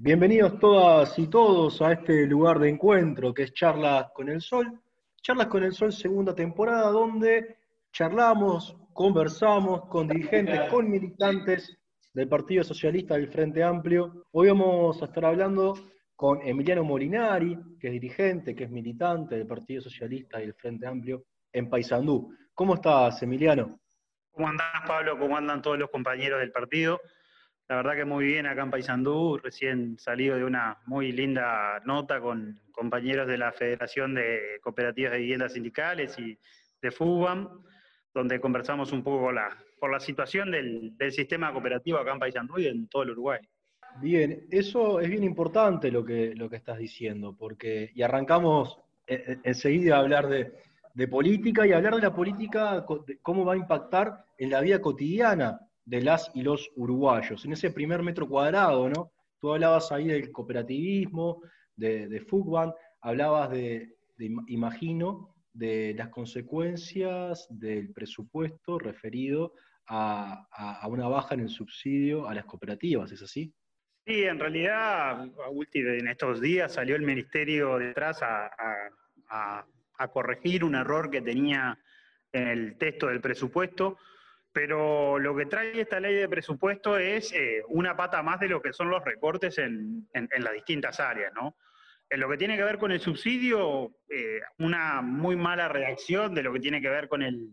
Bienvenidos todas y todos a este lugar de encuentro que es Charlas con el Sol. Charlas con el Sol segunda temporada donde charlamos, conversamos con dirigentes, con militantes del Partido Socialista del Frente Amplio. Hoy vamos a estar hablando con Emiliano Molinari, que es dirigente, que es militante del Partido Socialista y del Frente Amplio en Paysandú. ¿Cómo estás, Emiliano? ¿Cómo andás, Pablo? ¿Cómo andan todos los compañeros del partido? La verdad que muy bien acá en Paysandú, recién salido de una muy linda nota con compañeros de la Federación de Cooperativas de Viviendas Sindicales y de FUBAM, donde conversamos un poco por la, situación del, sistema cooperativo acá en Paysandú y en todo el Uruguay. Bien, eso es bien importante lo que, lo que estás diciendo, porque, y arrancamos enseguida a hablar de, de política y hablar de la política, cómo va a impactar en la vida cotidiana de las y los uruguayos. En ese primer metro cuadrado, ¿no? Tú hablabas ahí del cooperativismo, de, de hablabas de, imagino, de las consecuencias del presupuesto referido a, una baja en el subsidio a las cooperativas, ¿es así? Sí, en realidad, en estos días salió el ministerio detrás a, a corregir un error que tenía en el texto del presupuesto pero lo que trae esta ley de presupuesto es eh, una pata más de lo que son los recortes en, las distintas áreas, ¿no? En lo que tiene que ver con el subsidio, eh, una muy mala reacción de lo que tiene que ver con el,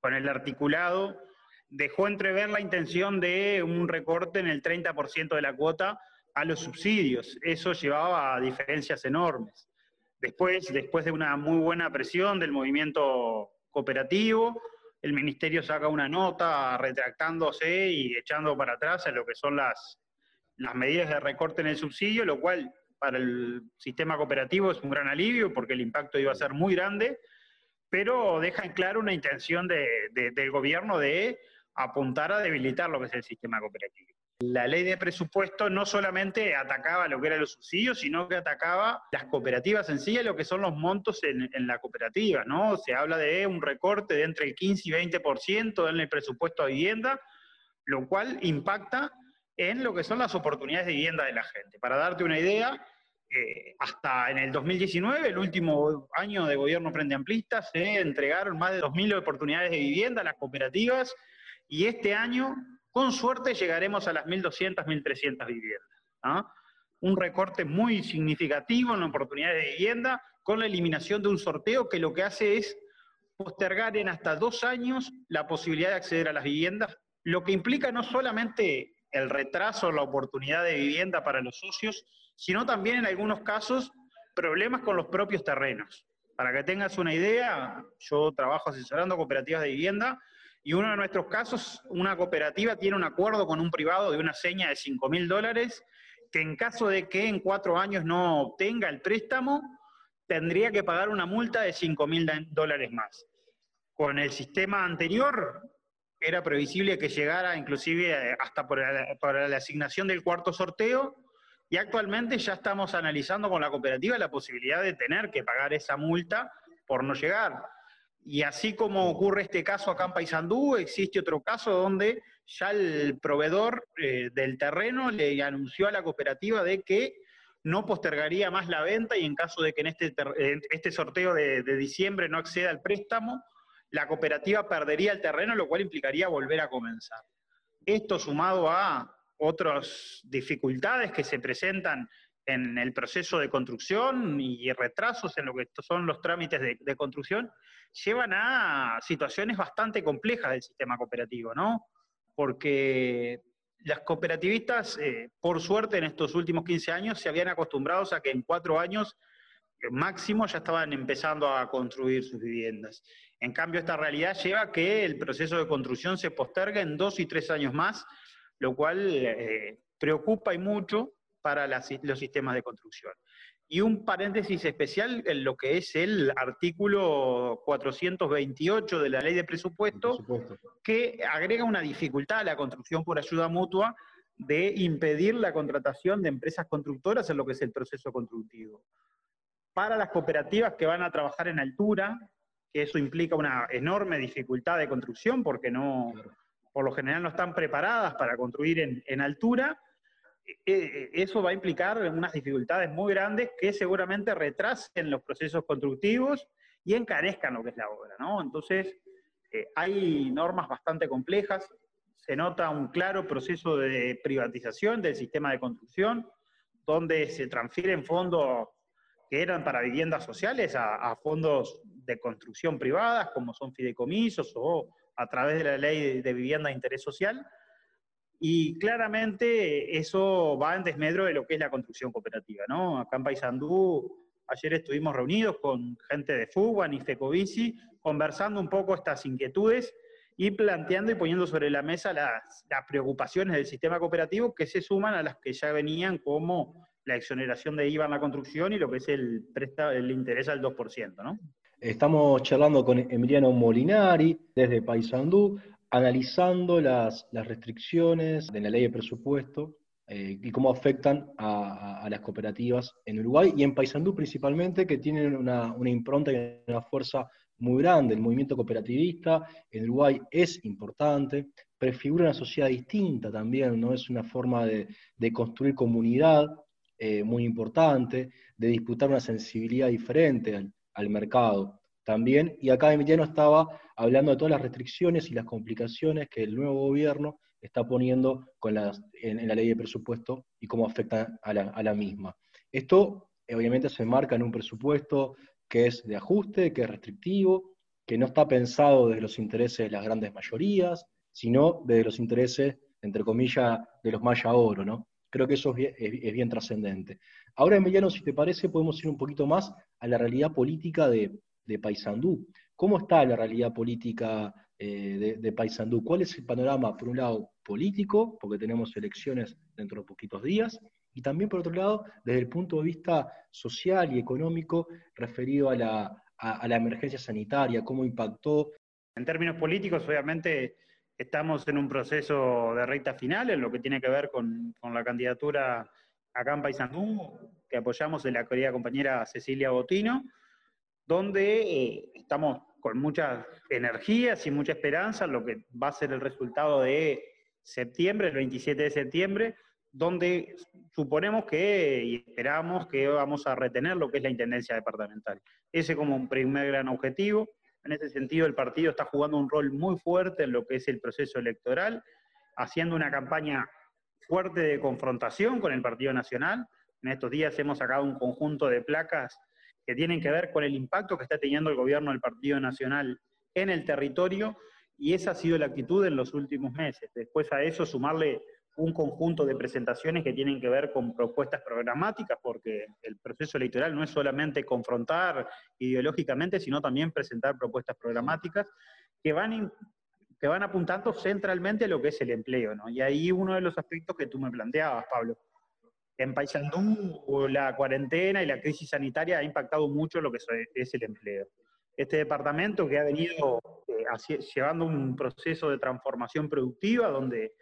con el articulado, dejó entrever la intención de un recorte en el 30% de la cuota a los subsidios. Eso llevaba a diferencias enormes. Después, después de una muy buena presión del movimiento cooperativo, el ministerio saca una nota retractándose y echando para atrás en lo que son las, las medidas de recorte en el subsidio, lo cual para el sistema cooperativo es un gran alivio porque el impacto iba a ser muy grande, pero deja en claro una intención del gobierno de apuntar a debilitar lo que es el sistema cooperativo. La ley de presupuesto no solamente atacaba lo que eran los subsidios, sino que atacaba las cooperativas en sí, lo que son los montos en, la cooperativa, ¿no? Se habla de un recorte de entre el 15 y 20% en el presupuesto a vivienda, lo cual impacta en lo que son las oportunidades de vivienda de la gente. Para darte una idea, eh, hasta en el 2019, el último año de gobierno frente amplista, se entregaron más de 2.000 oportunidades de vivienda a las cooperativas y este año con suerte llegaremos a las 1.200, 1.300 viviendas. ¿ah? Un recorte muy significativo en la oportunidad de vivienda con la eliminación de un sorteo que lo que hace es postergar en hasta dos años la posibilidad de acceder a las viviendas, lo que implica no solamente el retraso la oportunidad de vivienda para los socios, sino también en algunos casos problemas con los propios terrenos. Para que tengas una idea, yo trabajo asesorando cooperativas de vivienda y uno de nuestros casos, una cooperativa tiene un acuerdo con un privado de una seña de 5 mil dólares, que en caso de que en cuatro años no obtenga el préstamo, tendría que pagar una multa de 5 mil dólares más. Con el sistema anterior, era previsible que llegara inclusive hasta por la asignación del cuarto sorteo, y actualmente ya estamos analizando con la cooperativa la posibilidad de tener que pagar esa multa por no llegar. Y así como ocurre este caso acá en Paysandú, existe otro caso donde ya el proveedor eh, del terreno le anunció a la cooperativa de que no postergaría más la venta y en caso de que en este, este sorteo de, de, diciembre no acceda al préstamo, la cooperativa perdería el terreno, lo cual implicaría volver a comenzar. Esto sumado a otras dificultades que se presentan en el proceso de construcción y retrasos en lo que son los trámites de, construcción, llevan a situaciones bastante complejas del sistema cooperativo, ¿no? Porque las cooperativistas, eh, por suerte, en estos últimos 15 años se habían acostumbrado a que en cuatro años eh, máximo ya estaban empezando a construir sus viviendas. En cambio, esta realidad lleva a que el proceso de construcción se posterga en dos y tres años más, lo cual eh, preocupa y mucho para los sistemas de construcción. Y un paréntesis especial en lo que es el artículo 428 de la ley de presupuesto, que agrega una dificultad a la construcción por ayuda mutua de impedir la contratación de empresas constructoras en lo que es el proceso constructivo. Para las cooperativas que van a trabajar en altura, que eso implica una enorme dificultad de construcción porque no, por lo general no están preparadas para construir en, en altura, eso va a implicar unas dificultades muy grandes que seguramente retrasen los procesos constructivos y encarezcan lo que es la obra, ¿no? Entonces, eh, hay normas bastante complejas, se nota un claro proceso de privatización del sistema de construcción, donde se transfieren fondos que eran para viviendas sociales a, fondos de construcción privadas, como son fideicomisos o a través de la ley de vivienda de interés social, y claramente eso va en desmedro de lo que es la construcción cooperativa, ¿no? Acá en Paysandú, ayer estuvimos reunidos con gente de FUBAN y FECOVICI, conversando un poco estas inquietudes y planteando y poniendo sobre la mesa las, preocupaciones del sistema cooperativo que se suman a las que ya venían como la exoneración de IVA en la construcción y lo que es el, el interés al 2%, ¿no? Estamos charlando con Emiliano Molinari desde Paysandú analizando las, restricciones de la ley de presupuesto eh, y cómo afectan a, las cooperativas en Uruguay y en Paysandú principalmente, que tienen una, impronta y una fuerza muy grande. El movimiento cooperativista en Uruguay es importante, prefigura una sociedad distinta también, ¿no? Es una forma de, construir comunidad eh, muy importante, de disputar una sensibilidad diferente al mercado también. Y acá Emiliano estaba hablando de todas las restricciones y las complicaciones que el nuevo gobierno está poniendo en, la ley de presupuesto y cómo afecta a la, misma. Esto obviamente se marca en un presupuesto que es de ajuste, que es restrictivo, que no está pensado desde los intereses de las grandes mayorías, sino desde los intereses, entre comillas, de los maya oro, ¿no? Creo que eso es bien trascendente. Ahora, Emiliano, si te parece, podemos ir un poquito más a la realidad política de, de Paysandú. ¿Cómo está la realidad política eh, de, Paysandú? ¿Cuál es el panorama, por un lado, político, porque tenemos elecciones dentro de poquitos días, y también, por otro lado, desde el punto de vista social y económico referido a la, emergencia sanitaria, cómo impactó? En términos políticos, obviamente, estamos en un proceso de recta final en lo que tiene que ver con, la candidatura acá en Paysandú, que apoyamos de la querida compañera Cecilia Botino, donde eh, estamos con muchas energías y mucha esperanza lo que va a ser el resultado de septiembre, el 27 de septiembre, donde suponemos que y esperamos que vamos a retener lo que es la intendencia departamental. Ese como un primer gran objetivo. En ese sentido, el partido está jugando un rol muy fuerte en lo que es el proceso electoral, haciendo una campaña fuerte de confrontación con el Partido Nacional. En estos días hemos sacado un conjunto de placas que tienen que ver con el impacto que está teniendo el gobierno del Partido Nacional en el territorio, y esa ha sido la actitud en los últimos meses. Después a eso sumarle un conjunto de presentaciones que tienen que ver con propuestas programáticas, porque el proceso electoral no es solamente confrontar ideológicamente, sino también presentar propuestas programáticas que van, que van apuntando centralmente a lo que es el empleo. ¿no? Y ahí uno de los aspectos que tú me planteabas, Pablo. En Paysandú la cuarentena y la crisis sanitaria ha impactado mucho lo que es el empleo. Este departamento que ha venido eh, llevando un proceso de transformación productiva donde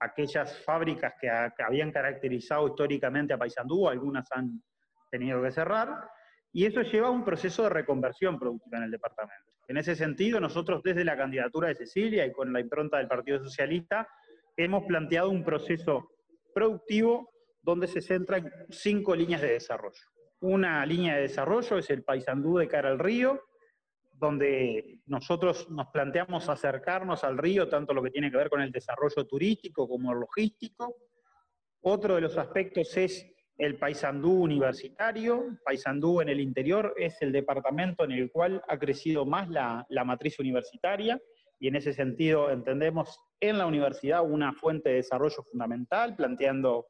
aquellas fábricas que, habían caracterizado históricamente a Paysandú, algunas han tenido que cerrar, y eso lleva a un proceso de reconversión productiva en el departamento. En ese sentido, nosotros desde la candidatura de Cecilia y con la impronta del Partido Socialista, hemos planteado un proceso productivo donde se centra en cinco líneas de desarrollo. Una línea de desarrollo es el Paysandú de cara al río, donde nosotros nos planteamos acercarnos al río, tanto lo que tiene que ver con el desarrollo turístico como el logístico. Otro de los aspectos es el Paysandú universitario. Paysandú en el interior es el departamento en el cual ha crecido más la, la matriz universitaria y en ese sentido entendemos en la universidad una fuente de desarrollo fundamental, planteando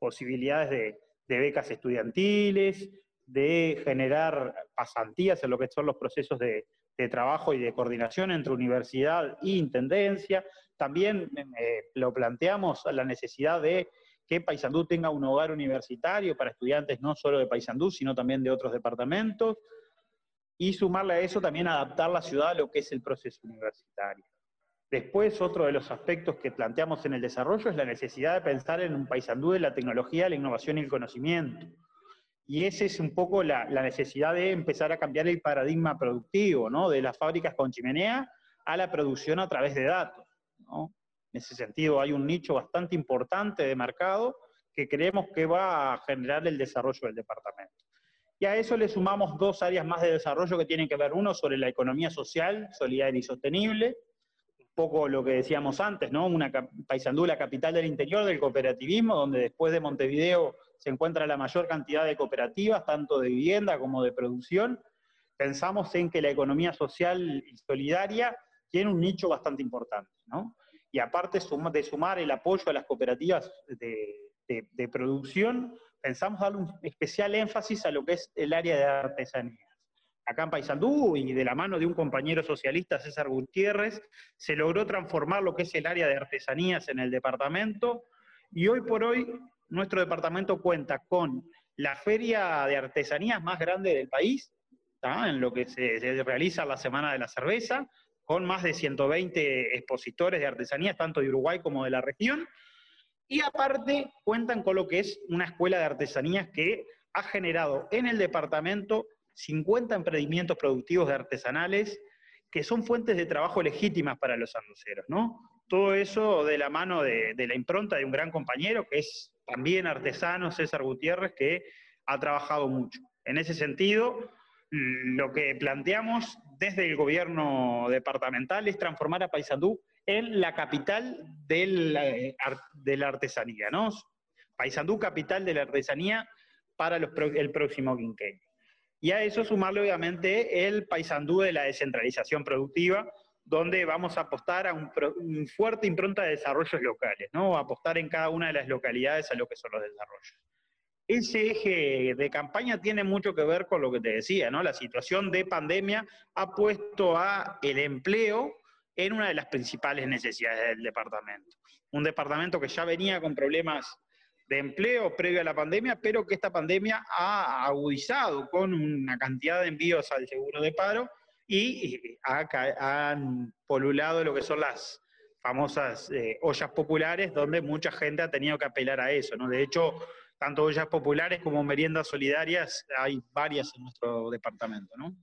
posibilidades de, becas estudiantiles, de generar pasantías en lo que son los procesos de, trabajo y de coordinación entre universidad e intendencia. También eh, lo planteamos la necesidad de que Paysandú tenga un hogar universitario para estudiantes no solo de Paysandú, sino también de otros departamentos. Y sumarle a eso también adaptar la ciudad a lo que es el proceso universitario. Después, otro de los aspectos que planteamos en el desarrollo es la necesidad de pensar en un paisandú de la tecnología, la innovación y el conocimiento. Y esa es un poco la, necesidad de empezar a cambiar el paradigma productivo, ¿no? De las fábricas con chimenea a la producción a través de datos, En ese sentido, hay un nicho bastante importante de mercado que creemos que va a generar el desarrollo del departamento. Y a eso le sumamos dos áreas más de desarrollo que tienen que ver, uno sobre la economía social, solidaria y sostenible, poco lo que decíamos antes, ¿no? Una Paysandú, la capital del interior del cooperativismo, donde después de Montevideo se encuentra la mayor cantidad de cooperativas, tanto de vivienda como de producción. Pensamos en que la economía social y solidaria tiene un nicho bastante importante, ¿no? Y aparte de sumar el apoyo a las cooperativas de producción, pensamos darle un especial énfasis a lo que es el área de artesanías. Acá en Paysandú y de la mano de un compañero socialista, César Gutiérrez, se logró transformar lo que es el área de artesanías en el departamento. Y hoy por hoy nuestro departamento cuenta con la feria de artesanías más grande del país, en lo que se, se, realiza la Semana de la Cerveza, con más de 120 expositores de artesanías, tanto de Uruguay como de la región, y aparte cuentan con lo que es una escuela de artesanías que ha generado en el departamento 50 emprendimientos productivos de artesanales que son fuentes de trabajo legítimas para los arroceros, ¿no? Todo eso de la mano de, de, la impronta de un gran compañero que es también artesano, César Gutiérrez, que ha trabajado mucho. En ese sentido, lo que planteamos desde el gobierno departamental es transformar a Paysandú en la capital eh, de la artesanía, ¿no? Paysandú, capital de la artesanía para el próximo quinquenio. Y a eso sumarle, obviamente, el Paysandú de la descentralización productiva, donde vamos a apostar a un, fuerte impronta de desarrollos locales, ¿no? Apostar en cada una de las localidades a lo que son los desarrollos. Ese eje de campaña tiene mucho que ver con lo que te decía, ¿no? La situación de pandemia ha puesto a el empleo en una de las principales necesidades del departamento. Un departamento que ya venía con problemas de empleo previo a la pandemia, pero que esta pandemia ha agudizado con una cantidad de envíos al seguro de paro y han polulado lo que son las famosas eh, ollas populares, donde mucha gente ha tenido que apelar a eso. ¿no? De hecho, tanto ollas populares como meriendas solidarias hay varias en nuestro departamento. ¿no?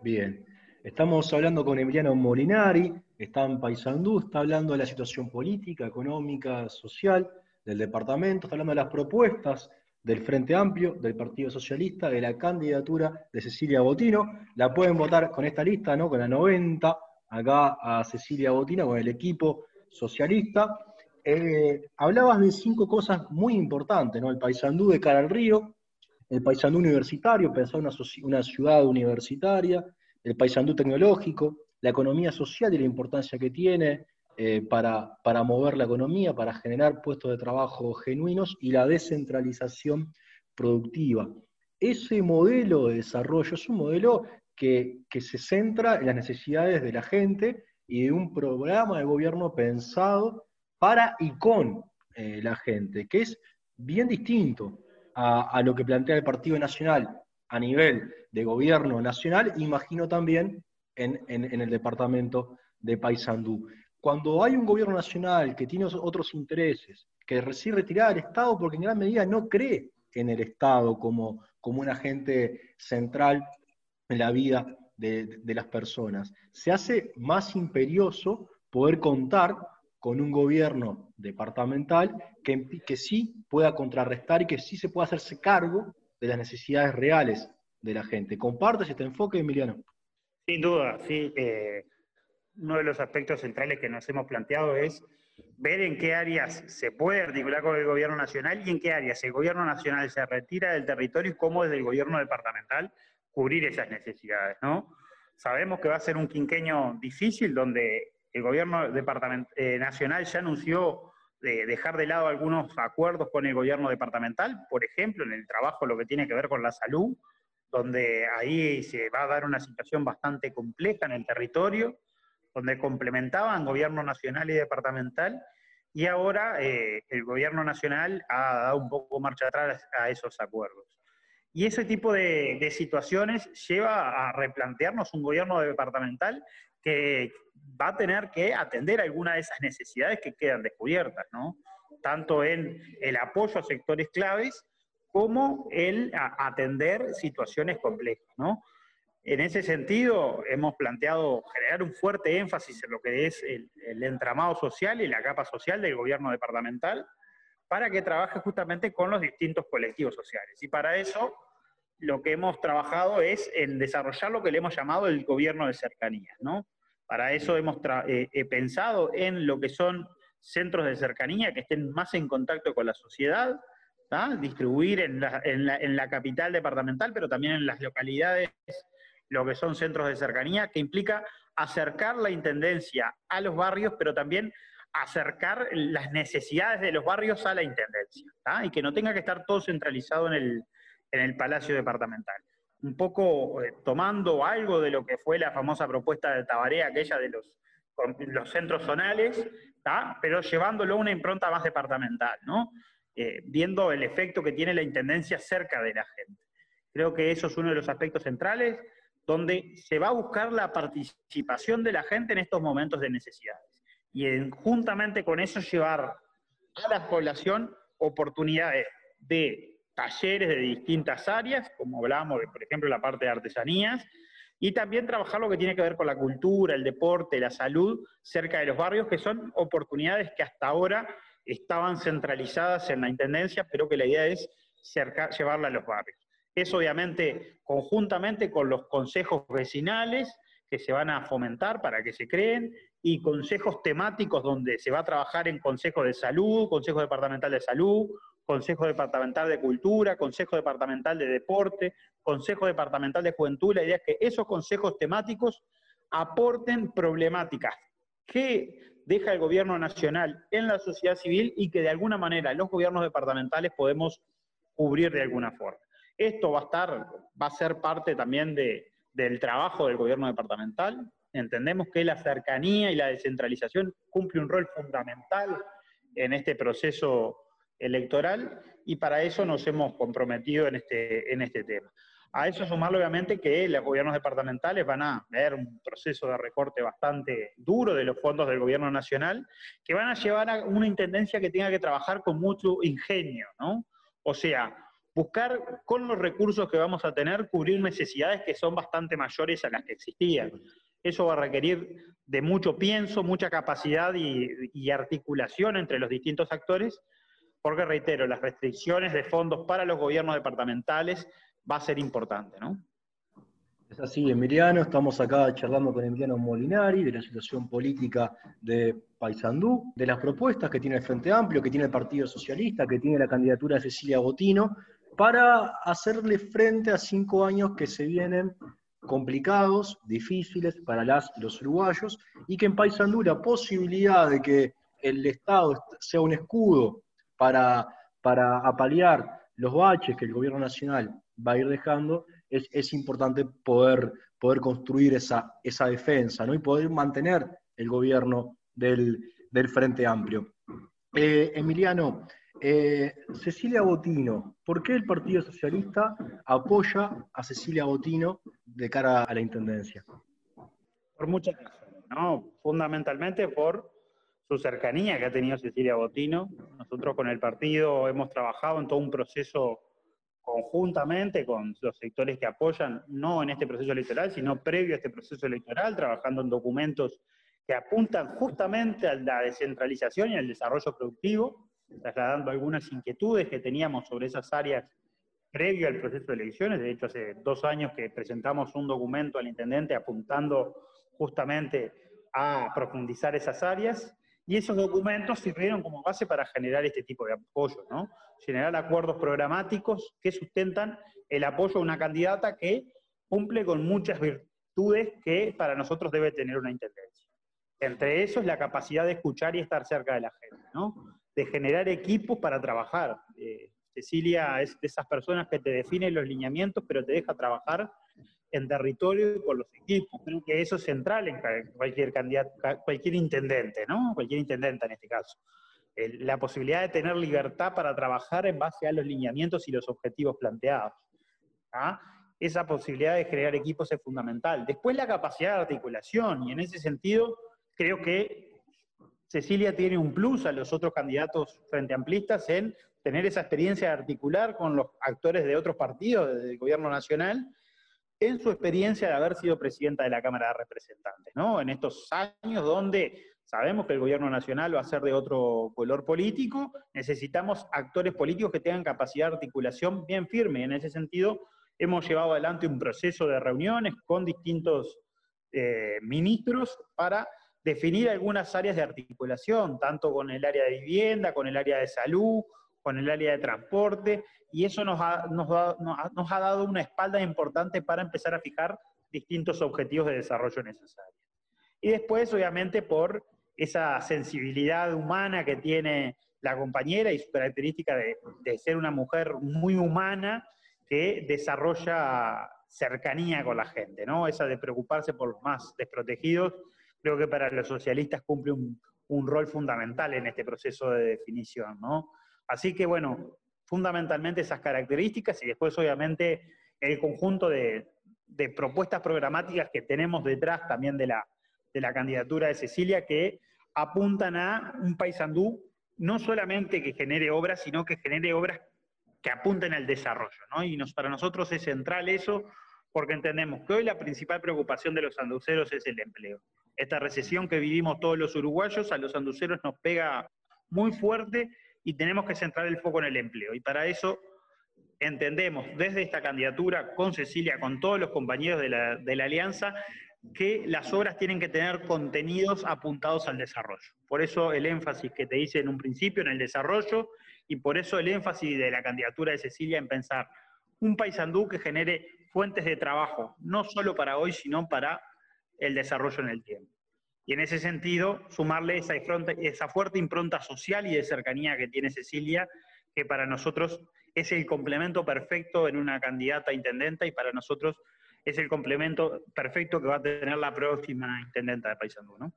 Bien. Estamos hablando con Emiliano Molinari, está en Paysandú, está hablando de la situación política, económica, social del departamento, está hablando de las propuestas del Frente Amplio, del Partido Socialista, de la candidatura de Cecilia Botino. La pueden votar con esta lista, ¿no? Con la 90, acá a Cecilia Botino, con el equipo socialista. Eh, hablabas de cinco cosas muy importantes, ¿no? El Paysandú de cara al río, el Paysandú universitario, pensar una, una ciudad universitaria, el paisandú tecnológico, la economía social y la importancia que tiene eh, para, para, mover la economía, para generar puestos de trabajo genuinos y la descentralización productiva. Ese modelo de desarrollo es un modelo que, se centra en las necesidades de la gente y de un programa de gobierno pensado para y con eh, la gente, que es bien distinto a, a lo que plantea el Partido Nacional a nivel de gobierno nacional, imagino también en, el departamento de Paysandú. Cuando hay un gobierno nacional que tiene otros intereses, que recibe retirada del Estado porque en gran medida no cree en el Estado como, como un agente central en la vida de, las personas, se hace más imperioso poder contar con un gobierno departamental que, que sí pueda contrarrestar y que sí se pueda hacerse cargo de las necesidades reales de la gente. ¿Compartes este enfoque, Emiliano? Sin duda, sí. Eh, uno de los aspectos centrales que nos hemos planteado es ver en qué áreas se puede articular con el gobierno nacional y en qué áreas el gobierno nacional se retira del territorio y cómo desde el gobierno departamental cubrir esas necesidades, ¿no? Sabemos que va a ser un quinqueño difícil donde el gobierno eh, nacional ya anunció de dejar de lado algunos acuerdos con el gobierno departamental, por ejemplo, en el trabajo lo que tiene que ver con la salud, donde ahí se va a dar una situación bastante compleja en el territorio, donde complementaban gobierno nacional y departamental, y ahora eh, el gobierno nacional ha dado un poco marcha atrás a esos acuerdos. Y ese tipo de, de situaciones lleva a replantearnos un gobierno departamental que va a tener que atender algunas de esas necesidades que quedan descubiertas, ¿no? Tanto en el apoyo a sectores claves como el atender situaciones complejas, ¿no? En ese sentido, hemos planteado generar un fuerte énfasis en lo que es el, el, entramado social y la capa social del gobierno departamental, para que trabaje justamente con los distintos colectivos sociales. Y para eso lo que hemos trabajado es en desarrollar lo que le hemos llamado el gobierno de cercanías, ¿no? Para eso hemos eh, pensado en lo que son centros de cercanía que estén más en contacto con la sociedad, distribuir en la, en la capital departamental, pero también en las localidades lo que son centros de cercanía, que implica acercar la intendencia a los barrios, pero también acercar las necesidades de los barrios a la intendencia, y que no tenga que estar todo centralizado en el, en el Palacio Departamental. Un poco eh, tomando algo de lo que fue la famosa propuesta de Tabaré, aquella de los, los centros zonales, pero llevándolo a una impronta más departamental, ¿no? Eh, viendo el efecto que tiene la intendencia cerca de la gente. Creo que eso es uno de los aspectos centrales donde se va a buscar la participación de la gente en estos momentos de necesidades. Y juntamente con eso llevar a la población oportunidades de talleres de distintas áreas, como hablábamos, de, por ejemplo, la parte de artesanías, y también trabajar lo que tiene que ver con la cultura, el deporte, la salud, cerca de los barrios, que son oportunidades que hasta ahora estaban centralizadas en la Intendencia, pero que la idea es llevarla a los barrios. Es obviamente conjuntamente con los consejos vecinales que se van a fomentar para que se creen y consejos temáticos donde se va a trabajar en consejos de salud, consejo departamental de salud, consejo departamental de cultura, consejo departamental de deporte, consejo departamental de juventud. La idea es que esos consejos temáticos aporten problemáticas que deja el gobierno nacional en la sociedad civil y que de alguna manera los gobiernos departamentales podemos cubrir de alguna forma. Esto va a estar, va a ser parte también del trabajo del gobierno departamental. Entendemos que la cercanía y la descentralización cumple un rol fundamental en este proceso electoral y para eso nos hemos comprometido en este, en este tema. A eso sumarlo obviamente que los gobiernos departamentales van a ver un proceso de recorte bastante duro de los fondos del gobierno nacional, que van a llevar a una intendencia que tenga que trabajar con mucho ingenio, ¿no? O sea, buscar con los recursos que vamos a tener cubrir necesidades que son bastante mayores a las que existían. Eso va a requerir de mucho pienso, mucha capacidad y, articulación entre los distintos actores, porque reitero, las restricciones de fondos para los gobiernos departamentales va a ser importante, ¿no? Es así, Emiliano, estamos acá charlando con Emiliano Molinari de la situación política de Paysandú, de las propuestas que tiene el Frente Amplio, que tiene el Partido Socialista, que tiene la candidatura de Cecilia Botino, para hacerle frente a cinco años que se vienen complicados, difíciles para los uruguayos, y que en Paysandú la posibilidad de que el Estado sea un escudo para, para apalear los baches que el gobierno nacional va a ir dejando, es, importante poder, poder construir esa, esa defensa ¿no? y poder mantener el gobierno del, Frente Amplio. Eh, Emiliano, eh, Cecilia Botino, ¿por qué el Partido Socialista apoya a Cecilia Botino de cara a la Intendencia? Por muchas razones, ¿no? Fundamentalmente por su cercanía que ha tenido Cecilia Botino. Nosotros con el partido hemos trabajado en todo un proceso conjuntamente con los sectores que apoyan, no en este proceso electoral, sino previo a este proceso electoral, trabajando en documentos que apuntan justamente a la descentralización y al desarrollo productivo trasladando algunas inquietudes que teníamos sobre esas áreas previo al proceso de elecciones. De hecho, hace dos años que presentamos un documento al intendente apuntando justamente a profundizar esas áreas. Y esos documentos sirvieron como base para generar este tipo de apoyo, ¿no? Generar acuerdos programáticos que sustentan el apoyo a una candidata que cumple con muchas virtudes que para nosotros debe tener una intendencia. Entre esos, la capacidad de escuchar y estar cerca de la gente, ¿no? De generar equipos para trabajar. Eh, Cecilia es de esas personas que te definen los lineamientos, pero te deja trabajar en territorio y con los equipos. Creo que eso es central en cualquier candidato, cualquier intendente, ¿no? Cualquier intendente en este caso. la posibilidad de tener libertad para trabajar en base a los lineamientos y los objetivos planteados. ¿ah? Esa posibilidad de crear equipos es fundamental. Después la capacidad de articulación, y en ese sentido creo que Cecilia tiene un plus a los otros candidatos frente amplistas en tener esa experiencia de articular con los actores de otros partidos del gobierno nacional en su experiencia de haber sido presidenta de la Cámara de Representantes, ¿no? En estos años donde Sabemos que el gobierno nacional va a ser de otro color político, necesitamos actores políticos que tengan capacidad de articulación bien firme. En ese sentido, hemos llevado adelante un proceso de reuniones con distintos eh, ministros para definir algunas áreas de articulación, tanto con el área de vivienda, con el área de salud, con el área de transporte, y eso nos ha, nos, ha dado una espalda importante para empezar a fijar distintos objetivos de desarrollo necesarios. Y después, obviamente, por esa sensibilidad humana que tiene la compañera y su característica de, de, ser una mujer muy humana que desarrolla cercanía con la gente, ¿no? Esa de preocuparse por los más desprotegidos, creo que para los socialistas cumple un, rol fundamental en este proceso de definición, ¿no? Así que, bueno, fundamentalmente esas características y después, obviamente, el conjunto de, propuestas programáticas que tenemos detrás también de la, de la candidatura de Cecilia que apuntan a un paisandú no solamente que genere obras, sino que genere obras que apunten al desarrollo. ¿no? Y para nosotros es central eso, porque entendemos que hoy la principal preocupación de los anduceros es el empleo. Esta recesión que vivimos todos los uruguayos, a los anduceros nos pega muy fuerte y tenemos que centrar el foco en el empleo. Y para eso entendemos desde esta candidatura con Cecilia, con todos los compañeros de la, alianza, que las obras tienen que tener contenidos apuntados al desarrollo. Por eso el énfasis que te hice en un principio en el desarrollo y por eso el énfasis de la candidatura de Cecilia en pensar un paisandú que genere fuentes de trabajo, no solo para hoy, sino para el desarrollo en el tiempo. Y en ese sentido, sumarle esa, esa fuerte impronta social y de cercanía que tiene Cecilia, que para nosotros es el complemento perfecto en una candidata a intendenta y para nosotros es el complemento perfecto que va a tener la próxima intendenta de Paysandú, ¿no?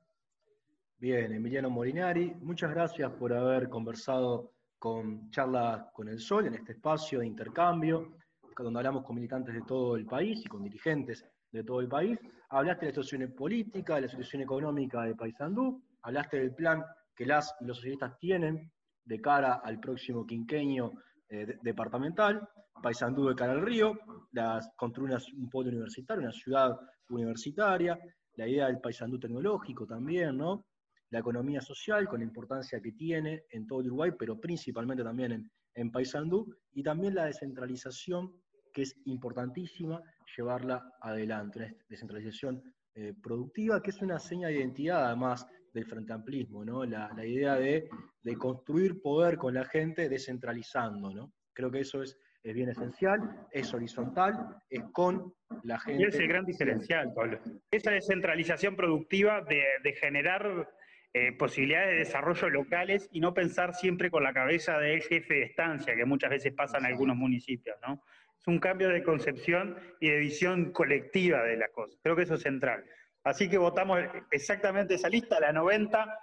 Bien, Emiliano Morinari, muchas gracias por haber conversado con Charlas con el Sol en este espacio de intercambio, donde hablamos con militantes de todo el país y con dirigentes de todo el país. Hablaste de la situación política, de la situación económica de Paysandú, hablaste del plan que las los socialistas tienen de cara al próximo quinquenio eh, departamental, Paysandú de cara al río, las, construir un polo universitario, una ciudad universitaria, la idea del Paysandú tecnológico también, ¿no? La economía social con la importancia que tiene en todo Uruguay, pero principalmente también en, en Paysandú, y también la descentralización, que es importantísima llevarla adelante, una descentralización eh, productiva, que es una seña de identidad además del frente amplismo, ¿no? La, idea de, construir poder con la gente descentralizando, ¿no? Creo que eso es, es bien esencial, es horizontal, es con la gente. Y es el gran diferencial, Pablo. Esa descentralización productiva de, generar eh, posibilidades de desarrollo locales y no pensar siempre con la cabeza del jefe de estancia, que muchas veces pasa en algunos municipios, ¿no? Es un cambio de concepción y de visión colectiva de la cosa. Creo que eso es central. Así que votamos exactamente esa lista, la 90,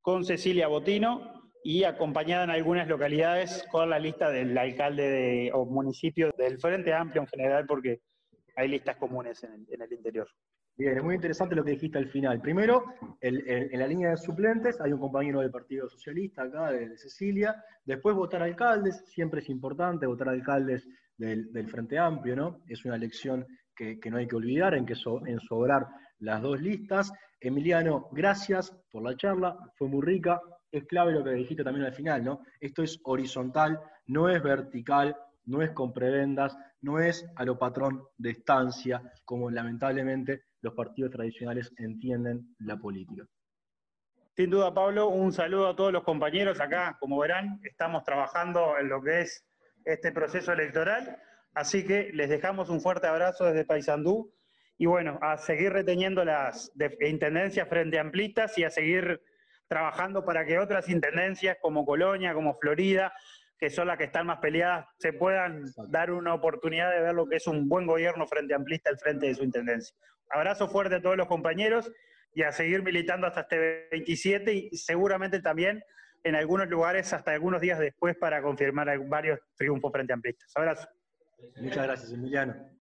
con Cecilia Botino y acompañada en algunas localidades con la lista del alcalde de, o municipio del Frente Amplio en general, porque hay listas comunes en el, interior. Bien, es muy interesante lo que dijiste al final. Primero, en la línea de suplentes hay un compañero del Partido Socialista acá, de, Cecilia. Después votar alcaldes, siempre es importante votar alcaldes del, Frente Amplio, ¿no? Es una elección que, no hay que olvidar, en que en sobrar las dos listas. Emiliano, gracias por la charla, fue muy rica. Es clave lo que dijiste también al final, ¿no? Esto es horizontal, no es vertical, no es con prebendas, no es a lo patrón de estancia, como lamentablemente los partidos tradicionales entienden la política. Sin duda, Pablo, un saludo a todos los compañeros acá. Como verán, estamos trabajando en lo que es este proceso electoral, así que les dejamos un fuerte abrazo desde Paysandú y bueno, a seguir reteniendo las intendencias frente amplistas y a seguir trabajando para que otras intendencias como Colonia, como Florida, que son las que están más peleadas, se puedan dar una oportunidad de ver lo que es un buen gobierno frente amplista al frente de su intendencia. Abrazo fuerte a todos los compañeros y a seguir militando hasta este 27 y seguramente también en algunos lugares hasta algunos días después para confirmar varios triunfos frente amplistas. Abrazo. Muchas gracias, Emiliano.